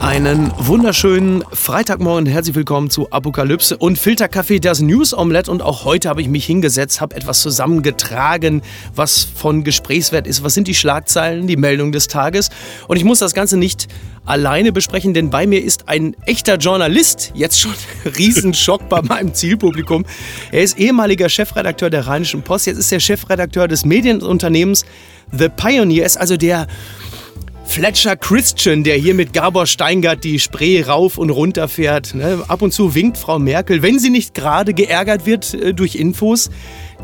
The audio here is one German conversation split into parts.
Einen wunderschönen Freitagmorgen. Herzlich willkommen zu Apokalypse und Filterkaffee, das News Omelette. Und auch heute habe ich mich hingesetzt, habe etwas zusammengetragen, was von Gesprächswert ist. Was sind die Schlagzeilen, die Meldung des Tages? Und ich muss das Ganze nicht alleine besprechen, denn bei mir ist ein echter Journalist. Jetzt schon Riesenschock bei meinem Zielpublikum. Er ist ehemaliger Chefredakteur der Rheinischen Post. Jetzt ist er Chefredakteur des Medienunternehmens The Pioneer. Er ist also der Fletcher Christian, der hier mit Gabor Steingart die Spree rauf und runter fährt. Ne? Ab und zu winkt Frau Merkel, wenn sie nicht gerade geärgert wird äh, durch Infos,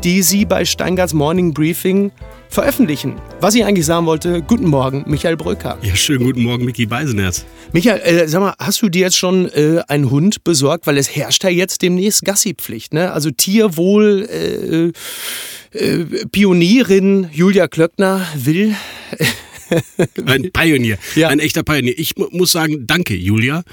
die sie bei Steingarts Morning Briefing veröffentlichen. Was ich eigentlich sagen wollte, guten Morgen, Michael Bröcker. Ja, schönen guten Morgen, Micky Beisenherz. Michael, äh, sag mal, hast du dir jetzt schon äh, einen Hund besorgt? Weil es herrscht ja jetzt demnächst Gassi-Pflicht. Ne? Also Tierwohl, äh, äh, Pionierin Julia Klöckner will ein Pionier, ja. ein echter Pionier. Ich muss sagen, danke, Julia.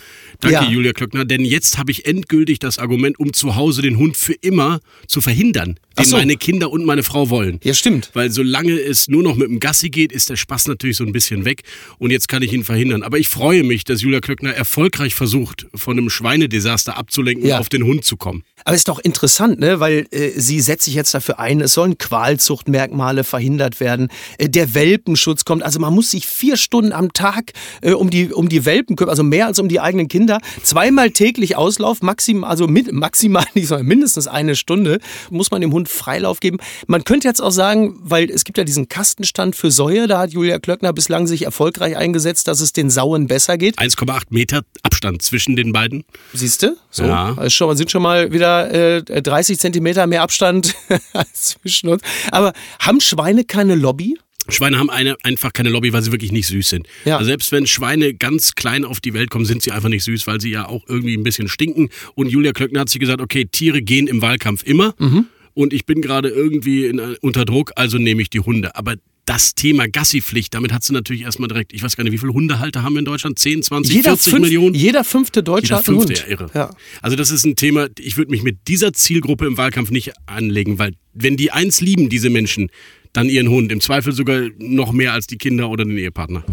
Danke, ja. Julia Klöckner, denn jetzt habe ich endgültig das Argument, um zu Hause den Hund für immer zu verhindern, den so. meine Kinder und meine Frau wollen. Ja, stimmt. Weil solange es nur noch mit dem Gassi geht, ist der Spaß natürlich so ein bisschen weg und jetzt kann ich ihn verhindern. Aber ich freue mich, dass Julia Klöckner erfolgreich versucht, von einem Schweinedesaster abzulenken, ja. auf den Hund zu kommen. Aber ist doch interessant, ne? weil äh, sie setzt sich jetzt dafür ein, es sollen Qualzuchtmerkmale verhindert werden. Äh, der Welpenschutz kommt. Also man muss sich vier Stunden am Tag äh, um, die, um die Welpen kümmern, also mehr als um die eigenen Kinder. Zweimal täglich Auslauf, maximal, also mit, maximal nicht, sondern mindestens eine Stunde muss man dem Hund Freilauf geben. Man könnte jetzt auch sagen, weil es gibt ja diesen Kastenstand für Säue, da hat Julia Klöckner bislang sich erfolgreich eingesetzt, dass es den Sauen besser geht. 1,8 Meter Abstand zwischen den beiden. Siehst du? So, ja. also schon, sind schon mal wieder äh, 30 Zentimeter mehr Abstand zwischen uns. Aber haben Schweine keine Lobby? Schweine haben eine, einfach keine Lobby, weil sie wirklich nicht süß sind. Ja. Also selbst wenn Schweine ganz klein auf die Welt kommen, sind sie einfach nicht süß, weil sie ja auch irgendwie ein bisschen stinken. Und Julia Klöckner hat sich gesagt, okay, Tiere gehen im Wahlkampf immer. Mhm. Und ich bin gerade irgendwie in, unter Druck, also nehme ich die Hunde. Aber das Thema Gassi-Pflicht, damit hat sie natürlich erstmal direkt, ich weiß gar nicht, wie viele Hundehalter haben wir in Deutschland? 10, 20, jeder 40 fünf, Millionen? Jeder fünfte Deutsche hat einen Hund. Ja, irre. Ja. Also das ist ein Thema, ich würde mich mit dieser Zielgruppe im Wahlkampf nicht anlegen, weil wenn die eins lieben, diese Menschen, dann ihren Hund. Im Zweifel sogar noch mehr als die Kinder oder den Ehepartner.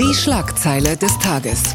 Die Schlagzeile des Tages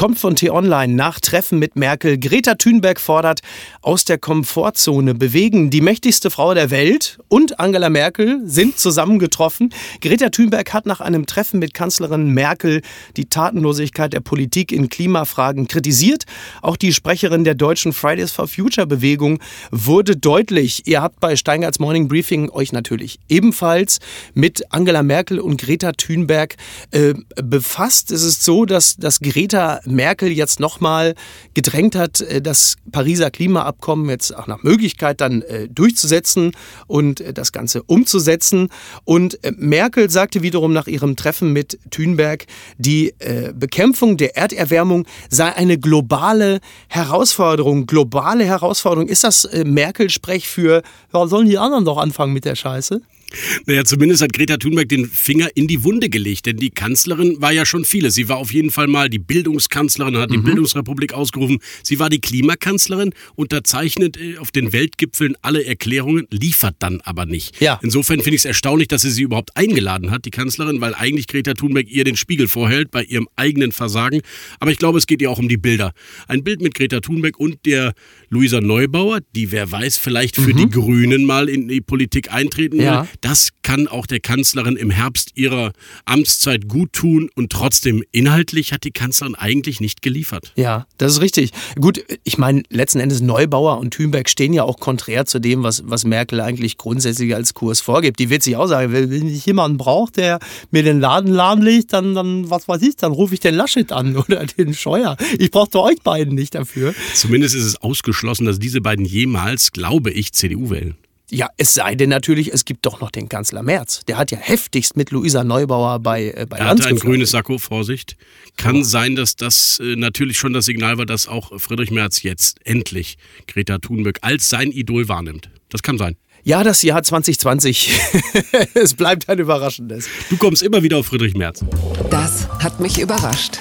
kommt von T-Online nach Treffen mit Merkel. Greta Thunberg fordert aus der Komfortzone bewegen. Die mächtigste Frau der Welt und Angela Merkel sind zusammengetroffen. Greta Thunberg hat nach einem Treffen mit Kanzlerin Merkel die Tatenlosigkeit der Politik in Klimafragen kritisiert. Auch die Sprecherin der deutschen Fridays for Future Bewegung wurde deutlich. Ihr habt bei Steingarts Morning Briefing euch natürlich ebenfalls mit Angela Merkel und Greta Thunberg äh, befasst. Es ist so, dass, dass Greta Merkel jetzt nochmal gedrängt hat, äh, das Pariser Klimaabkommen jetzt auch nach Möglichkeit dann äh, durchzusetzen und äh, das Ganze umzusetzen. Und Merkel sagte wiederum nach ihrem Treffen mit Thünberg, die Bekämpfung der Erderwärmung sei eine globale Herausforderung. Globale Herausforderung. Ist das Merkel-Sprech für, ja, sollen die anderen doch anfangen mit der Scheiße? Naja, zumindest hat Greta Thunberg den Finger in die Wunde gelegt, denn die Kanzlerin war ja schon viele. Sie war auf jeden Fall mal die Bildungskanzlerin, hat die mhm. Bildungsrepublik ausgerufen. Sie war die Klimakanzlerin, unterzeichnet äh, auf den Weltgipfeln alle Erklärungen, liefert dann aber nicht. Ja. Insofern finde ich es erstaunlich, dass sie sie überhaupt eingeladen hat, die Kanzlerin, weil eigentlich Greta Thunberg ihr den Spiegel vorhält bei ihrem eigenen Versagen. Aber ich glaube, es geht ihr auch um die Bilder. Ein Bild mit Greta Thunberg und der Luisa Neubauer, die wer weiß vielleicht für mhm. die Grünen mal in die Politik eintreten ja. will das kann auch der Kanzlerin im Herbst ihrer Amtszeit gut tun und trotzdem inhaltlich hat die Kanzlerin eigentlich nicht geliefert. Ja, das ist richtig. Gut, ich meine, letzten Endes Neubauer und Thünberg stehen ja auch konträr zu dem, was, was Merkel eigentlich grundsätzlich als Kurs vorgibt. Die wird sich auch sagen, wenn ich jemanden brauche, der mir den Laden lahmlegt, dann, dann, was weiß ich, dann rufe ich den Laschet an oder den Scheuer. Ich brauche euch beiden nicht dafür. Zumindest ist es ausgeschlossen, dass diese beiden jemals, glaube ich, CDU wählen. Ja, es sei denn natürlich, es gibt doch noch den Kanzler Merz. Der hat ja heftigst mit Luisa Neubauer bei, äh, bei Er hatte ein grünes Sakko, Vorsicht. Kann ja. sein, dass das äh, natürlich schon das Signal war, dass auch Friedrich Merz jetzt endlich Greta Thunberg als sein Idol wahrnimmt. Das kann sein. Ja, das Jahr 2020. es bleibt ein überraschendes. Du kommst immer wieder auf Friedrich Merz. Das hat mich überrascht.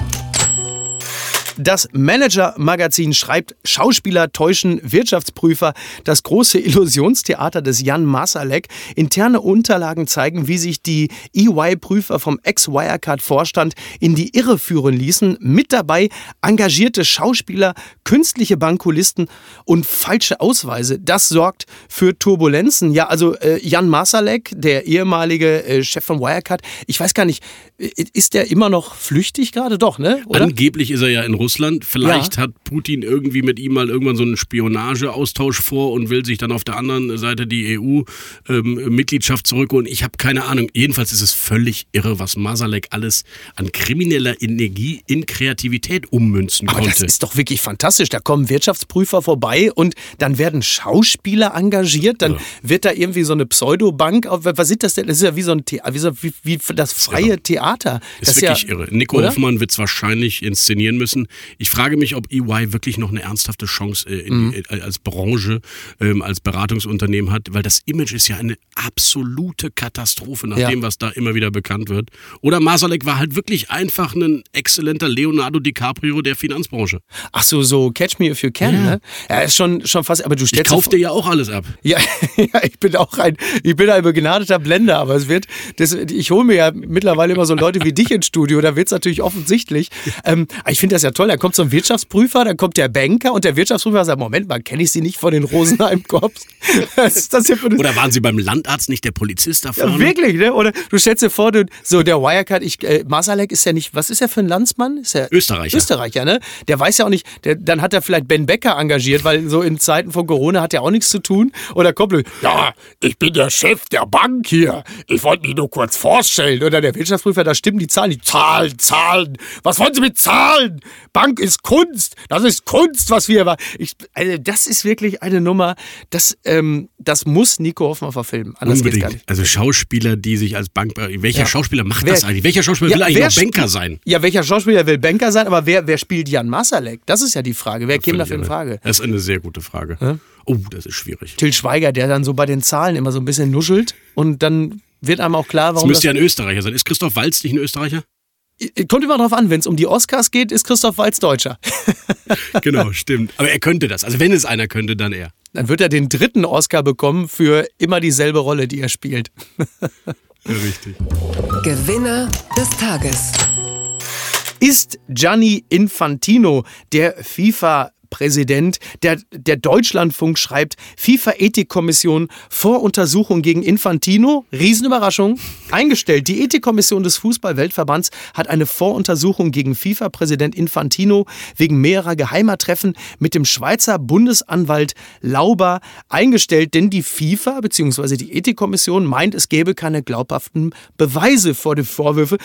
Das Manager-Magazin schreibt, Schauspieler täuschen Wirtschaftsprüfer. Das große Illusionstheater des Jan Masalek. Interne Unterlagen zeigen, wie sich die EY-Prüfer vom Ex-Wirecard-Vorstand in die Irre führen ließen. Mit dabei engagierte Schauspieler, künstliche Bankulisten und falsche Ausweise. Das sorgt für Turbulenzen. Ja, also äh, Jan Masalek, der ehemalige äh, Chef von Wirecard, ich weiß gar nicht, ist der immer noch flüchtig gerade? Doch, ne? Oder? Angeblich ist er ja in Russland. Vielleicht ja. hat Putin irgendwie mit ihm mal irgendwann so einen Spionageaustausch vor und will sich dann auf der anderen Seite die EU-Mitgliedschaft ähm, zurückholen. Ich habe keine Ahnung. Jedenfalls ist es völlig irre, was Masalek alles an krimineller Energie in Kreativität ummünzen Aber konnte. Das ist doch wirklich fantastisch. Da kommen Wirtschaftsprüfer vorbei und dann werden Schauspieler engagiert. Dann ja. wird da irgendwie so eine Pseudobank. Was ist das denn? Das ist ja wie so ein The wie, so, wie, wie das freie ja. Theater. Das ist wirklich ja, irre. Nico oder? Hoffmann wird es wahrscheinlich inszenieren müssen. Ich frage mich, ob EY wirklich noch eine ernsthafte Chance äh, mhm. die, äh, als Branche, ähm, als Beratungsunternehmen hat, weil das Image ist ja eine absolute Katastrophe nach dem, was da immer wieder bekannt wird. Oder Masalek war halt wirklich einfach ein exzellenter Leonardo DiCaprio der Finanzbranche. Ach so, so Catch Me If You Can, ja. ne? Ja, ist schon, schon fast, aber du stellst... Ich kauf dir ja auch alles ab. Ja, ja, ich bin auch ein, ich bin ein begnadeter Blender, aber es wird, das, ich hole mir ja mittlerweile immer so Leute wie dich ins Studio, da wird es natürlich offensichtlich. Ähm, ich finde das ja toll, da kommt so ein Wirtschaftsprüfer, dann kommt der Banker und der Wirtschaftsprüfer sagt, Moment mal, kenne ich Sie nicht von den Rosenheim-Korps? Was ist das hier für Oder waren Sie beim Landarzt nicht der Polizist da vorne? Ja, wirklich, ne? Oder du stellst dir vor, du, so der Wirecard, ich, äh, Masalek ist ja nicht, was ist er für ein Landsmann? Ist er Österreicher. Österreicher, ne? Der weiß ja auch nicht, der, dann hat er vielleicht Ben Becker engagiert, weil so in Zeiten von Corona hat er auch nichts zu tun. Oder kommt, ja, ich bin der Chef der Bank hier. Ich wollte mich nur kurz vorstellen. Oder der Wirtschaftsprüfer, da stimmen die Zahlen. Die Zahlen, Zahlen. Was wollen Sie mit Zahlen? Bank ist Kunst. Das ist Kunst, was wir. Ich, also das ist wirklich eine Nummer, das, ähm, das muss Nico Hoffmann verfilmen. Anders Unbedingt. Also Schauspieler, die sich als Bank. Welcher ja. Schauspieler macht wer, das eigentlich? Welcher Schauspieler ja, will eigentlich noch Banker sein? Ja, welcher Schauspieler will Banker sein? Aber wer, wer spielt Jan Masalek? Das ist ja die Frage. Wer käme dafür in Frage? Das ist eine sehr gute Frage. Ja? Oh, das ist schwierig. Till Schweiger, der dann so bei den Zahlen immer so ein bisschen nuschelt und dann wird einem auch klar, warum. Das müsste ja ein Österreicher sein. Ist Christoph Walz nicht ein Österreicher? Kommt immer drauf an, wenn es um die Oscars geht, ist Christoph Walz Deutscher. genau, stimmt. Aber er könnte das. Also wenn es einer könnte, dann er. Dann wird er den dritten Oscar bekommen für immer dieselbe Rolle, die er spielt. ja, richtig. Gewinner des Tages. Ist Gianni Infantino der FIFA Präsident. Der, der Deutschlandfunk schreibt, FIFA-Ethikkommission vor Untersuchung gegen Infantino. Riesenüberraschung. Eingestellt. Die Ethikkommission des Fußball-Weltverbands hat eine Voruntersuchung gegen FIFA-Präsident Infantino wegen mehrerer geheimer Treffen mit dem Schweizer Bundesanwalt Lauber eingestellt, denn die FIFA bzw. die Ethikkommission meint, es gäbe keine glaubhaften Beweise vor den Vorwürfen.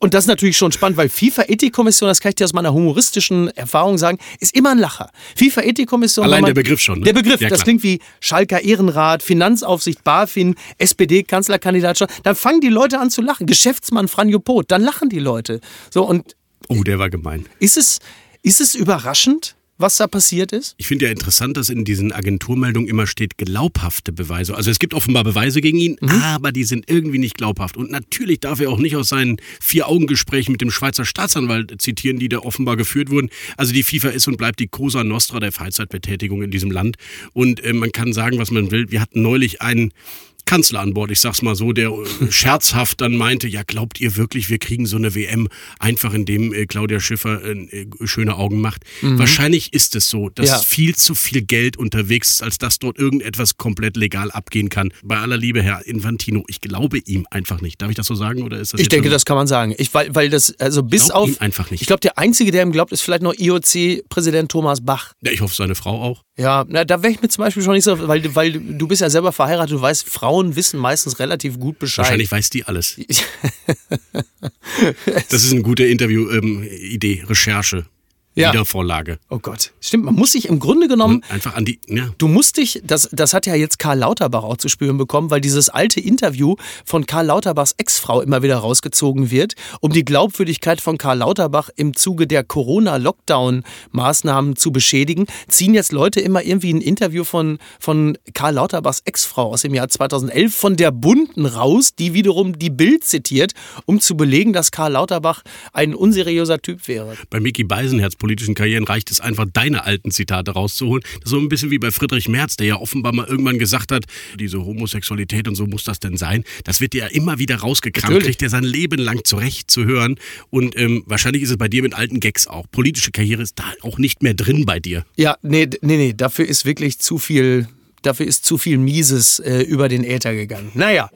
Und das ist natürlich schon spannend, weil FIFA-Ethikkommission, das kann ich dir aus meiner humoristischen Erfahrung sagen, ist immer ein Lacher. Sache. FIFA-Ethikkommission. Allein der Begriff schon. Ne? Der Begriff, ja, das klingt wie Schalker Ehrenrat, Finanzaufsicht, BaFin, SPD-Kanzlerkandidat. Dann fangen die Leute an zu lachen. Geschäftsmann Franjo Pot, dann lachen die Leute. So und. Oh, der war gemein. Ist es, ist es überraschend? Was da passiert ist? Ich finde ja interessant, dass in diesen Agenturmeldungen immer steht glaubhafte Beweise. Also es gibt offenbar Beweise gegen ihn, mhm. aber die sind irgendwie nicht glaubhaft. Und natürlich darf er auch nicht aus seinen Vier-Augen-Gesprächen mit dem Schweizer Staatsanwalt zitieren, die da offenbar geführt wurden. Also die FIFA ist und bleibt die Cosa Nostra der Freizeitbetätigung in diesem Land. Und äh, man kann sagen, was man will. Wir hatten neulich einen Kanzler an Bord, ich sag's mal so, der äh, scherzhaft dann meinte, ja, glaubt ihr wirklich, wir kriegen so eine WM einfach indem äh, Claudia Schiffer äh, schöne Augen macht? Mhm. Wahrscheinlich ist es so, dass ja. viel zu viel Geld unterwegs ist, als dass dort irgendetwas komplett legal abgehen kann. Bei aller Liebe, Herr Infantino, ich glaube ihm einfach nicht. Darf ich das so sagen oder ist das Ich denke, das kann man sagen. Ich, weil, weil das, also bis glaub auf. Ihm einfach nicht. Ich glaube, der Einzige, der ihm glaubt, ist vielleicht noch IOC-Präsident Thomas Bach. Ja, ich hoffe, seine Frau auch. Ja, na, da wäre ich mir zum Beispiel schon nicht so, weil, weil du bist ja selber verheiratet, du weißt, Frauen wissen meistens relativ gut Bescheid. Wahrscheinlich weiß die alles. das ist eine gute Interview-Idee, ähm, Recherche ja. Wiedervorlage. Oh Gott. Stimmt, man muss sich im Grunde genommen. Und einfach an die. Ja. Du musst dich, das, das hat ja jetzt Karl Lauterbach auch zu spüren bekommen, weil dieses alte Interview von Karl Lauterbachs Ex-Frau immer wieder rausgezogen wird, um die Glaubwürdigkeit von Karl Lauterbach im Zuge der Corona-Lockdown-Maßnahmen zu beschädigen, ziehen jetzt Leute immer irgendwie ein Interview von, von Karl Lauterbachs Ex-Frau aus dem Jahr 2011 von der Bunden raus, die wiederum die Bild zitiert, um zu belegen, dass Karl Lauterbach ein unseriöser Typ wäre. Bei Mickey Beisenherz politischen Karrieren reicht es einfach, deine alten Zitate rauszuholen. Das ist so ein bisschen wie bei Friedrich Merz, der ja offenbar mal irgendwann gesagt hat, diese Homosexualität und so muss das denn sein. Das wird ja immer wieder rausgekramt, Natürlich. kriegt er sein Leben lang zurecht zu hören. Und ähm, wahrscheinlich ist es bei dir mit alten Gags auch. Politische Karriere ist da auch nicht mehr drin bei dir. Ja, nee, nee, nee, dafür ist wirklich zu viel, dafür ist zu viel Mieses äh, über den Äther gegangen. Naja,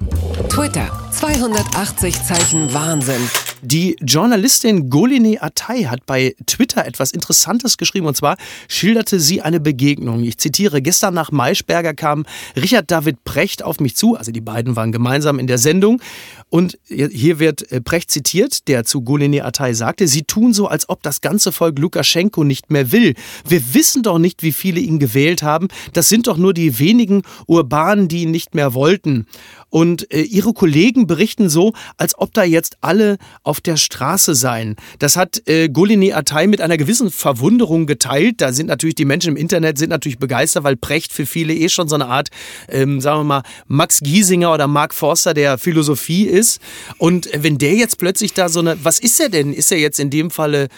Twitter. 280 Zeichen Wahnsinn. Die Journalistin Golini Atay hat bei Twitter etwas Interessantes geschrieben und zwar schilderte sie eine Begegnung. Ich zitiere, gestern nach Maischberger kam Richard David Precht auf mich zu, also die beiden waren gemeinsam in der Sendung und hier wird äh, Precht zitiert, der zu Golini Atay sagte, sie tun so, als ob das ganze Volk Lukaschenko nicht mehr will. Wir wissen doch nicht, wie viele ihn gewählt haben. Das sind doch nur die wenigen Urbanen, die ihn nicht mehr wollten. Und äh, ihre Kollegen berichten so, als ob da jetzt alle auf der Straße seien. Das hat äh, Golini Atay mit einer gewissen Verwunderung geteilt. Da sind natürlich die Menschen im Internet sind natürlich begeistert, weil Precht für viele eh schon so eine Art, ähm, sagen wir mal, Max Giesinger oder Mark Forster der Philosophie ist. Und äh, wenn der jetzt plötzlich da so eine, was ist er denn? Ist er jetzt in dem Falle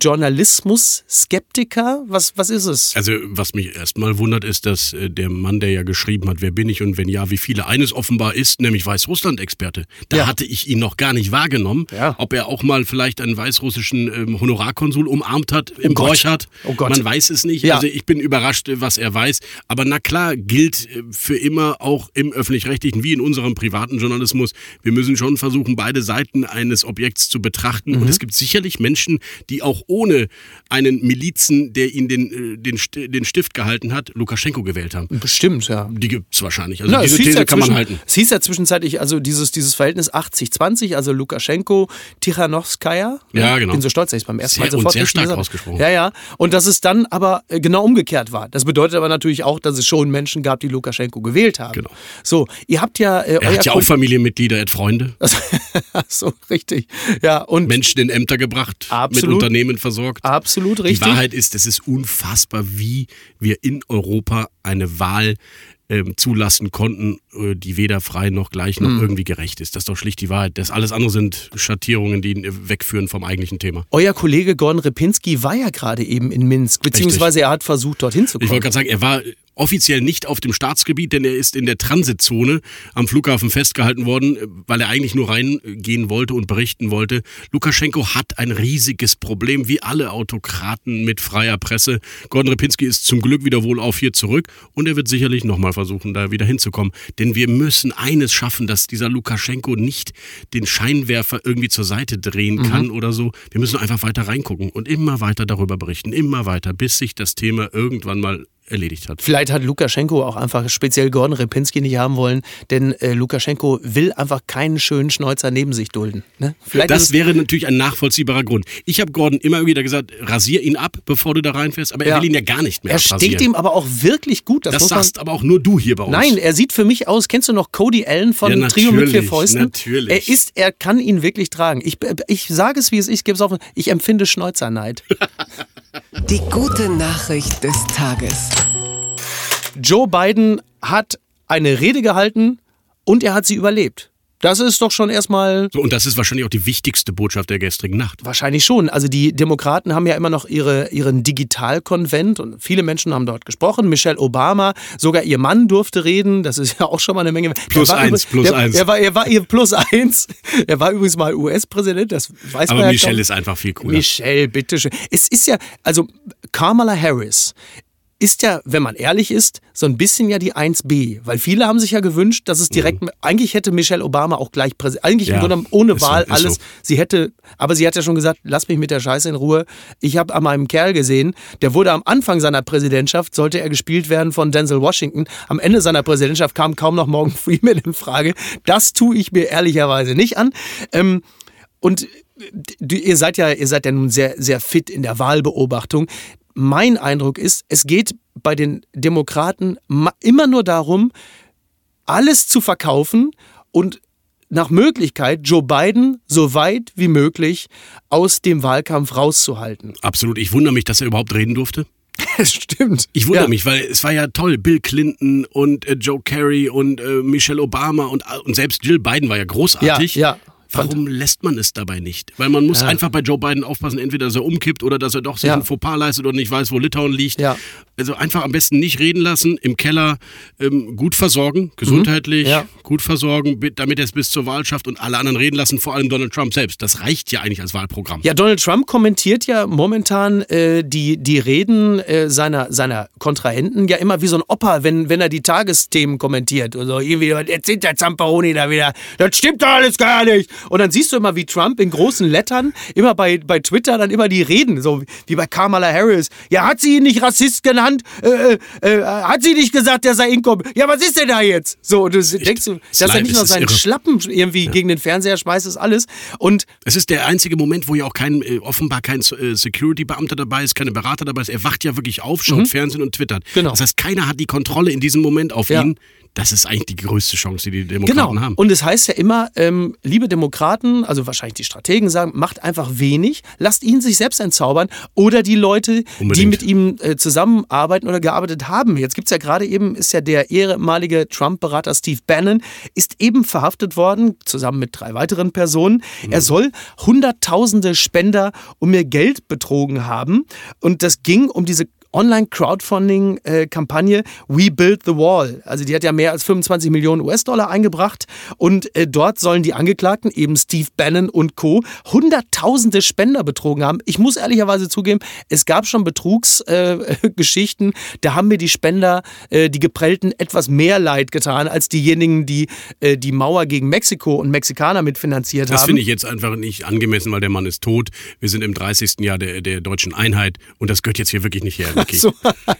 Journalismus-Skeptiker? Was, was ist es? Also, was mich erstmal wundert, ist, dass äh, der Mann, der ja geschrieben hat, wer bin ich und wenn ja, wie viele, eines offenbar ist, nämlich Weißrussland-Experte. Da Ja. hatte ich ihn noch gar nicht wahrgenommen. Ja. Ob er auch mal vielleicht einen weißrussischen ähm, Honorarkonsul umarmt hat im Gott. Borchardt. Oh Gott. Man weiß es nicht. Ja. Also, ich bin überrascht, äh, was er weiß. Aber na klar, gilt äh, für immer auch im öffentlich-rechtlichen wie in unserem privaten Journalismus. Wir müssen schon versuchen, beide Seiten eines Objekts zu betrachten. Mhm. Und es gibt sicherlich Menschen, die auch ohne einen Milizen, der ihnen den, äh, den, den Stift gehalten hat, Lukaschenko gewählt haben. Bestimmt, ja. Die gibt es wahrscheinlich. Also Na, es diese hieß These ja kann man halten. Es hieß ja zwischenzeitlich, also dieses, dieses Verhältnis 80-20, also Lukaschenko, Tichanowskaja. Ja, genau. Bin so stolz, dass ich beim ersten Mal Sehr- und sofort sehr richtig stark ausgesprochen. Ja, ja. Und dass es dann aber äh, genau umgekehrt war. Das bedeutet aber natürlich auch, dass es schon Menschen gab, die Lukaschenko gewählt haben. Genau. So, ihr habt ja. Äh, Er hat ja auch Familienmitglieder, er hat Freunde, so, richtig. Ja, und Menschen in Ämter gebracht, mit Absolut. Unternehmen versorgt. absolut Die richtig. Wahrheit ist, es ist unfassbar, wie wir in Europa eine Wahl ähm, zulassen konnten, äh, die weder frei noch gleich noch irgendwie gerecht ist. Das ist doch schlicht die Wahrheit. Das alles andere sind Schattierungen, die ihn äh, wegführen vom eigentlichen Thema. Euer Kollege Gordon Repinski war ja gerade eben in Minsk, beziehungsweise er hat versucht, dorthin zu Ich kommen. wollte gerade sagen, er war offiziell nicht auf dem Staatsgebiet, denn er ist in der Transitzone am Flughafen festgehalten worden, äh, weil er eigentlich nur reingehen wollte und berichten wollte. Lukaschenko hat ein riesiges Problem, wie alle Autokraten mit freier Presse. Gordon Repinski ist zum Glück wieder wohlauf hier zurück und er wird sicherlich nochmal versuchen, da wieder hinzukommen. Denn wir müssen eines schaffen, dass dieser Lukaschenko nicht den Scheinwerfer irgendwie zur Seite drehen kann oder so. Wir müssen einfach weiter reingucken und immer weiter darüber berichten, immer weiter, bis sich das Thema irgendwann mal erledigt hat. Vielleicht hat Lukaschenko auch einfach speziell Gordon Repinski nicht haben wollen, denn äh, Lukaschenko will einfach keinen schönen Schnäuzer neben sich dulden. Ne? Das wäre natürlich ein nachvollziehbarer Grund. Ich habe Gordon immer wieder gesagt, rasier ihn ab, bevor du da reinfährst, aber er Ja. will ihn ja gar nicht mehr er steht abrasieren. ihm aber auch wirklich gut. Das, das sagst aber auch nur du hier bei uns. Nein, er sieht für mich aus. Kennst du noch Cody Allen von Ja, Trio mit vier Fäusten? natürlich. Er ist, er kann ihn wirklich tragen. Ich, ich sage es, wie es ist. Ich gebe es auf. Ich empfinde Schnäuzerneid. Die gute Nachricht des Tages. Joe Biden hat eine Rede gehalten und er hat sie überlebt. Das ist doch schon erstmal So, und das ist wahrscheinlich auch die wichtigste Botschaft der gestrigen Nacht. Wahrscheinlich schon. Also die Demokraten haben ja immer noch ihre, ihren Digitalkonvent und viele Menschen haben dort gesprochen. Michelle Obama, sogar ihr Mann durfte reden. Das ist ja auch schon mal eine Menge. Plus eins, plus der, eins. Er war, er war ihr plus eins. Er war übrigens mal US-Präsident, das weiß man Aber ja Michelle kaum. ist einfach viel cooler. Michelle, bitteschön. Es ist ja, also Kamala Harris ist ja, wenn man ehrlich ist, so ein bisschen ja die 1B. Weil viele haben sich ja gewünscht, dass es direkt, eigentlich hätte Michelle Obama auch gleich eigentlich Mhm. Ja, im Grunde ohne so, Wahl ist alles. so. Sie hätte, aber sie hat ja schon gesagt, lass mich mit der Scheiße in Ruhe. Ich habe an meinem Kerl gesehen, der wurde am Anfang seiner Präsidentschaft, sollte er gespielt werden von Denzel Washington. Am Ende seiner Präsidentschaft kam kaum noch Morgan Freeman in Frage. Das tue ich mir ehrlicherweise nicht an. Ähm, und ihr seid ja, ihr seid ja nun sehr, sehr fit in der Wahlbeobachtung. Mein Eindruck ist, es geht bei den Demokraten immer nur darum, alles zu verkaufen und nach Möglichkeit Joe Biden so weit wie möglich aus dem Wahlkampf rauszuhalten. Absolut. Ich wundere mich, dass er überhaupt reden durfte. Es stimmt. Ich wundere ja. mich, weil es war ja toll. Bill Clinton und äh, Joe Kerry und äh, Michelle Obama und, und selbst Jill Biden war ja Ja, großartig. ja. Warum lässt man es dabei nicht? Weil man muss Ja. einfach bei Joe Biden aufpassen, entweder dass er umkippt oder dass er doch sich Ja. ein Fauxpas leistet und nicht weiß, wo Litauen liegt. Ja. Also einfach am besten nicht reden lassen, im Keller ähm, gut versorgen, gesundheitlich Mhm. Ja. gut versorgen, damit er es bis zur Wahl schafft und alle anderen reden lassen, vor allem Donald Trump selbst. Das reicht ja eigentlich als Wahlprogramm. Ja, Donald Trump kommentiert ja momentan äh, die, die Reden äh, seiner, seiner Kontrahenten ja immer wie so ein Opa, wenn, wenn er die Tagesthemen kommentiert. Also irgendwie, erzählt der Zamperoni da wieder? Das stimmt doch alles gar nicht. Und dann siehst du immer, wie Trump in großen Lettern immer bei, bei Twitter dann immer die Reden, so wie bei Kamala Harris. Ja, hat sie ihn nicht Rassist genannt? Äh, äh, hat sie nicht gesagt, der sei inkompetent? Ja, was ist denn da jetzt? So, und du denkst du, dass er nicht nur seinen irre. Schlappen irgendwie gegen den Fernseher schmeißt, ist alles. Und Es ist der einzige Moment, wo ja auch kein, äh, offenbar kein äh, Security-Beamter dabei ist, keine Berater dabei ist. Er wacht ja wirklich auf, schaut Fernsehen und twittert. Mhm. Genau. Das heißt, keiner hat die Kontrolle in diesem Moment auf Ja. ihn. Das ist eigentlich die größte Chance, die die Demokraten Genau. haben. Und es heißt ja immer, ähm, liebe Demokraten, also wahrscheinlich die Strategen sagen, macht einfach wenig, lasst ihn sich selbst entzaubern oder die Leute, die Unbedingt. mit ihm äh, zusammenarbeiten oder gearbeitet haben. Jetzt gibt es ja gerade eben, ist ja der ehemalige Trump-Berater Steve Bannon, ist eben verhaftet worden, zusammen mit drei weiteren Personen. Er soll hunderttausende Spender um ihr Geld betrogen haben. Und das ging um diese Online-Crowdfunding-Kampagne We Build the Wall. Also die hat ja mehr als 25 Millionen US-Dollar eingebracht und äh, dort sollen die Angeklagten, eben Steve Bannon und Co., hunderttausende Spender betrogen haben. Ich muss ehrlicherweise zugeben, es gab schon Betrugsgeschichten, äh, da haben mir die Spender, äh, die Geprellten, etwas mehr leid getan als diejenigen, die die Mauer gegen Mexiko und Mexikaner mitfinanziert Das haben. finde ich jetzt einfach nicht angemessen, weil der Mann ist tot. Wir sind im 30. Jahr der, der deutschen Einheit und das gehört jetzt hier wirklich nicht her. So,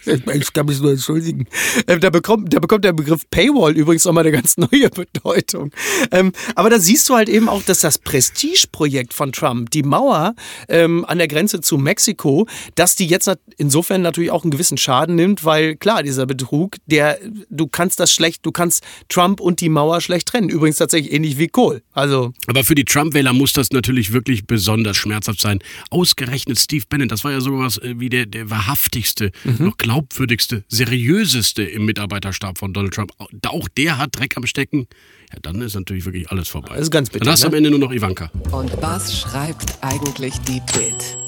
ich kann mich nur entschuldigen. Ähm, da, bekommt, da bekommt der Begriff Paywall übrigens nochmal eine ganz neue Bedeutung. Ähm, aber da siehst du halt eben auch, dass das Prestigeprojekt von Trump, die Mauer ähm, an der Grenze zu Mexiko, dass die jetzt insofern natürlich auch einen gewissen Schaden nimmt, weil klar, dieser Betrug, der, du kannst das schlecht, du kannst Trump und die Mauer schlecht trennen. Übrigens tatsächlich ähnlich wie Kohl. Also, Aber für die Trump-Wähler muss das natürlich wirklich besonders schmerzhaft sein. Ausgerechnet Steve Bannon, das war ja sowas äh, wie der, der wahrhaftigste, Mhm. noch glaubwürdigste, seriöseste im Mitarbeiterstab von Donald Trump. Auch der hat Dreck am Stecken. Ja, dann ist natürlich wirklich alles vorbei. Das ist ganz bitter, Dann hast du ne? am Ende nur noch Ivanka. Und was schreibt eigentlich die Bild?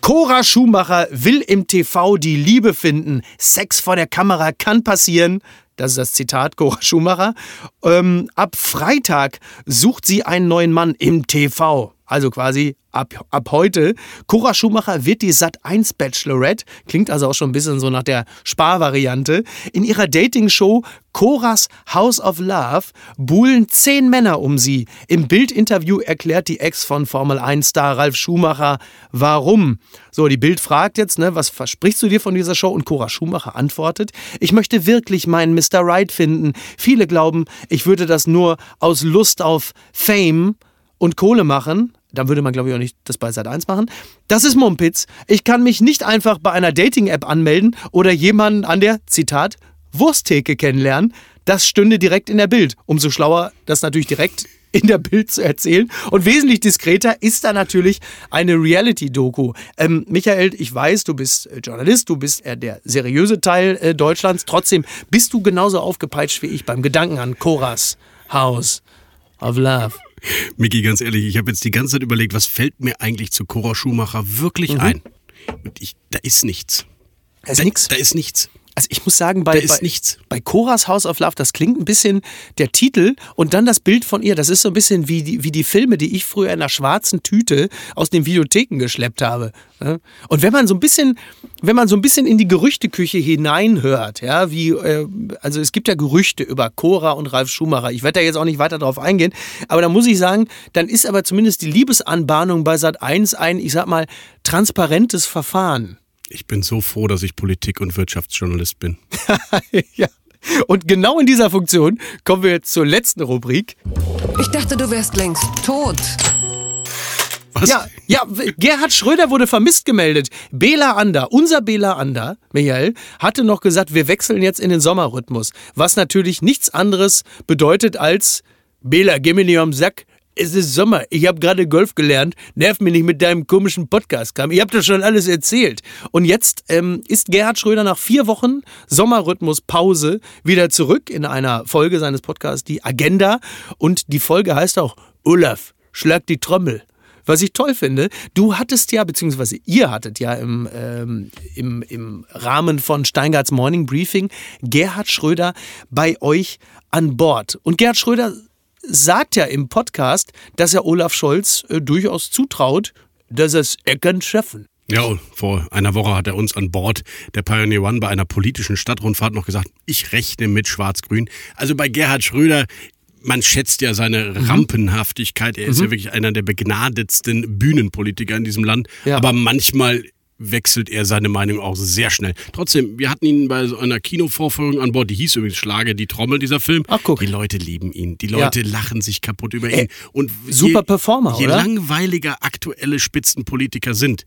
Cora Schumacher will im TV die Liebe finden. Sex vor der Kamera kann passieren. Das ist das Zitat Cora Schumacher. Ähm, ab Freitag sucht sie einen neuen Mann im TV. Also quasi ab, ab heute. Cora Schumacher wird die Sat 1 Bachelorette. Klingt also auch schon ein bisschen so nach der Sparvariante. In ihrer Dating-Show Coras House of Love buhlen zehn Männer um sie. Im Bildinterview erklärt die Ex von Formel 1-Star Ralf Schumacher, warum. So, die Bild fragt jetzt, ne, was versprichst du dir von dieser Show? Und Cora Schumacher antwortet, ich möchte wirklich meinen Mr. Right finden. Viele glauben, ich würde das nur aus Lust auf Fame und Kohle machen. Dann würde man, glaube ich, auch nicht das bei Sat 1 machen. Das ist Mumpitz. Ich kann mich nicht einfach bei einer Dating-App anmelden oder jemanden an der, Zitat, Wursttheke kennenlernen. Das stünde direkt in der Bild. Umso schlauer, das natürlich direkt in der Bild zu erzählen. Und wesentlich diskreter ist da natürlich eine Reality-Doku. Ähm, Michael, ich weiß, du bist äh, Journalist, du bist eher der seriöse Teil äh, Deutschlands. Trotzdem bist du genauso aufgepeitscht wie ich beim Gedanken an Coras House of Love. Miki, ganz ehrlich, ich habe jetzt die ganze Zeit überlegt, was fällt mir eigentlich zu Cora Schumacher wirklich Mhm. ein? Und ich, da ist nichts. Da ist nix. Da ist nichts. Also ich muss sagen, bei, bei, nichts. bei Coras House of Love, das klingt ein bisschen der Titel und dann das Bild von ihr. Das ist so ein bisschen wie die, wie die Filme, die ich früher in einer schwarzen Tüte aus den Videotheken geschleppt habe. ne? Und wenn man so ein bisschen, wenn man so ein bisschen in die Gerüchteküche hineinhört, ja, wie, äh, also es gibt ja Gerüchte über Cora und Ralf Schumacher. Ich werde da jetzt auch nicht weiter drauf eingehen, aber da muss ich sagen, dann ist aber zumindest die Liebesanbahnung bei Sat 1 ein, ich sag mal, transparentes Verfahren. Ich bin so froh, dass ich Politik- und Wirtschaftsjournalist bin. ja. Und genau in dieser Funktion kommen wir jetzt zur letzten Rubrik. Ich dachte, du wärst längst tot. Was? Ja, ja, Gerhard Schröder wurde vermisst gemeldet. Bela Ander, unser Bela Ander, Michael, hatte noch gesagt, wir wechseln jetzt in den Sommerrhythmus. Was natürlich nichts anderes bedeutet als Bela, geh mir nicht am Sack. Es ist Sommer. Ich habe gerade Golf gelernt. Nerv mich nicht mit deinem komischen Podcast. Kam. Ich habe das schon alles erzählt. Und jetzt ähm, ist Gerhard Schröder nach vier Wochen Sommerrhythmus-Pause wieder zurück in einer Folge seines Podcasts, die Agenda. Und die Folge heißt auch Olaf, schlag die Trommel. Was ich toll finde, du hattest ja, beziehungsweise ihr hattet ja im, ähm, im, im Rahmen von Steingarts Morning Briefing Gerhard Schröder bei euch an Bord. Und Gerhard Schröder sagt ja im Podcast, dass er Olaf Scholz äh, durchaus zutraut, dass er es Eckern schaffen. Ja, und vor einer Woche hat er uns an Bord der Pioneer One bei einer politischen Stadtrundfahrt noch gesagt, ich rechne mit Schwarz-Grün. Also bei Gerhard Schröder, man schätzt ja seine mhm. Rampenhaftigkeit. Er ist mhm. ja wirklich einer der begnadetsten Bühnenpolitiker in diesem Land. Ja. Aber manchmal wechselt er seine Meinung auch sehr schnell. Trotzdem, wir hatten ihn bei so einer Kinovorführung an Bord, die hieß übrigens Schlage die Trommel, dieser Film. Ach, guck. Die Leute lieben ihn. Die Leute ja. lachen sich kaputt über ihn. Äh, Und super je, Performer, je oder? langweiliger aktuelle Spitzenpolitiker sind,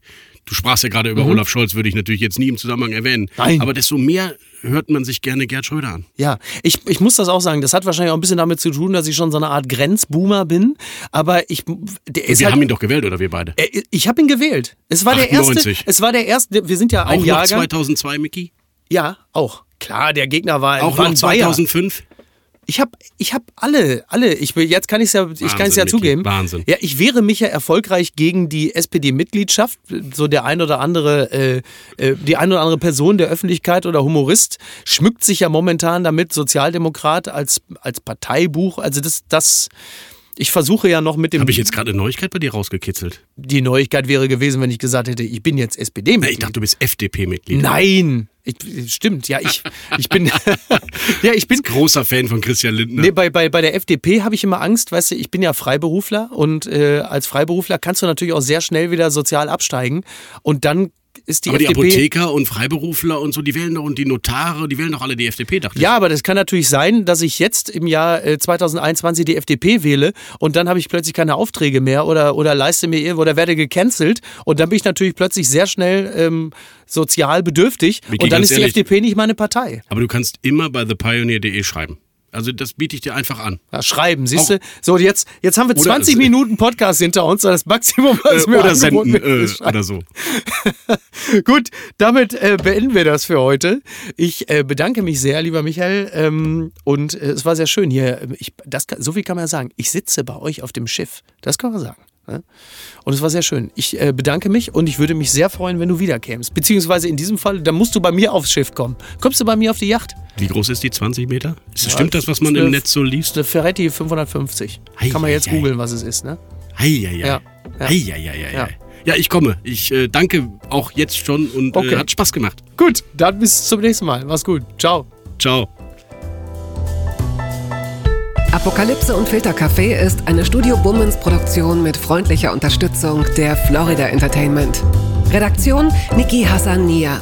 Du sprachst ja gerade über mhm. Olaf Scholz, würde ich natürlich jetzt nie im Zusammenhang erwähnen. Nein. Aber desto mehr hört man sich gerne Gerd Schröder an. Ja, ich, ich muss das auch sagen. Das hat wahrscheinlich auch ein bisschen damit zu tun, dass ich schon so eine Art Grenzboomer bin. Aber ich. wir halt, haben ihn doch gewählt, oder wir beide? Ich habe ihn gewählt. Es war 98. der erste. Es war der erste. Wir sind ja ein Jahr. 2002, Mickey? Ja, auch. Klar, der Gegner war auch noch 2005. Bayer. Ich habe ich hab alle, alle, ich will, jetzt kann ich es ja, ich kann es ja zugeben. Wahnsinn. Ja, ich wehre mich ja erfolgreich gegen die SPD-Mitgliedschaft. So der ein oder andere, äh, äh, die ein oder andere Person der Öffentlichkeit oder Humorist schmückt sich ja momentan damit Sozialdemokrat als, als Parteibuch. Also das, das, ich versuche ja noch mit dem. Habe ich jetzt gerade eine Neuigkeit bei dir rausgekitzelt? Die Neuigkeit wäre gewesen, wenn ich gesagt hätte, ich bin jetzt SPD-Mitglied. Ich dachte, du bist FDP-Mitglied. Nein! Ich, stimmt, ja, ich, ich bin. ja, ich bin. Großer Fan von Christian Lindner. Nee, bei, bei, bei der FDP habe ich immer Angst, weißt du, ich bin ja Freiberufler und äh, als Freiberufler kannst du natürlich auch sehr schnell wieder sozial absteigen und dann ist die aber FDP. die Apotheker und Freiberufler und so, die wählen doch und die Notare, die wählen doch alle die FDP, dachte ich. Ja, aber das kann natürlich sein, dass ich jetzt im Jahr 2021 äh, die FDP wähle und dann habe ich plötzlich keine Aufträge mehr oder, oder leiste mir oder werde gecancelt und dann bin ich natürlich plötzlich sehr schnell ähm, sozial bedürftig Vicky, und dann ist die ehrlich, FDP nicht meine Partei. Aber du kannst immer bei thepioneer.de schreiben. Also das biete ich dir einfach an. Ja, schreiben, siehst du? So, jetzt, jetzt haben wir 20 oder, Minuten Podcast hinter uns, das Maximum, was äh, mir Oder senden, äh, oder so. Gut, damit äh, beenden wir das für heute. Ich äh, bedanke mich sehr, lieber Michael. Ähm, und äh, es war sehr schön hier. Ich, das, so viel kann man ja sagen. Ich sitze bei euch auf dem Schiff. Das kann man sagen. Und es war sehr schön. Ich äh, bedanke mich und ich würde mich sehr freuen, wenn du wiederkämst. Beziehungsweise in diesem Fall, da musst du bei mir aufs Schiff kommen. Kommst du bei mir auf die Yacht? Wie groß ist die? 20 Meter? Ja, Stimmt das, was man im Netz so liest? Eine Ferretti 550. Hei, Kann man jetzt googeln, was es ist, ne? Hei, hei, hei. Ja. Ja. Hei, hei, hei, ja. ja, ich komme. Ich äh, danke auch jetzt schon und äh, okay. äh, hat Spaß gemacht. Gut, dann bis zum nächsten Mal. Mach's gut. Ciao. Ciao. Apokalypse und Filtercafé ist eine Studio Bummens Produktion mit freundlicher Unterstützung der Florida Entertainment. Redaktion Niki Hassania.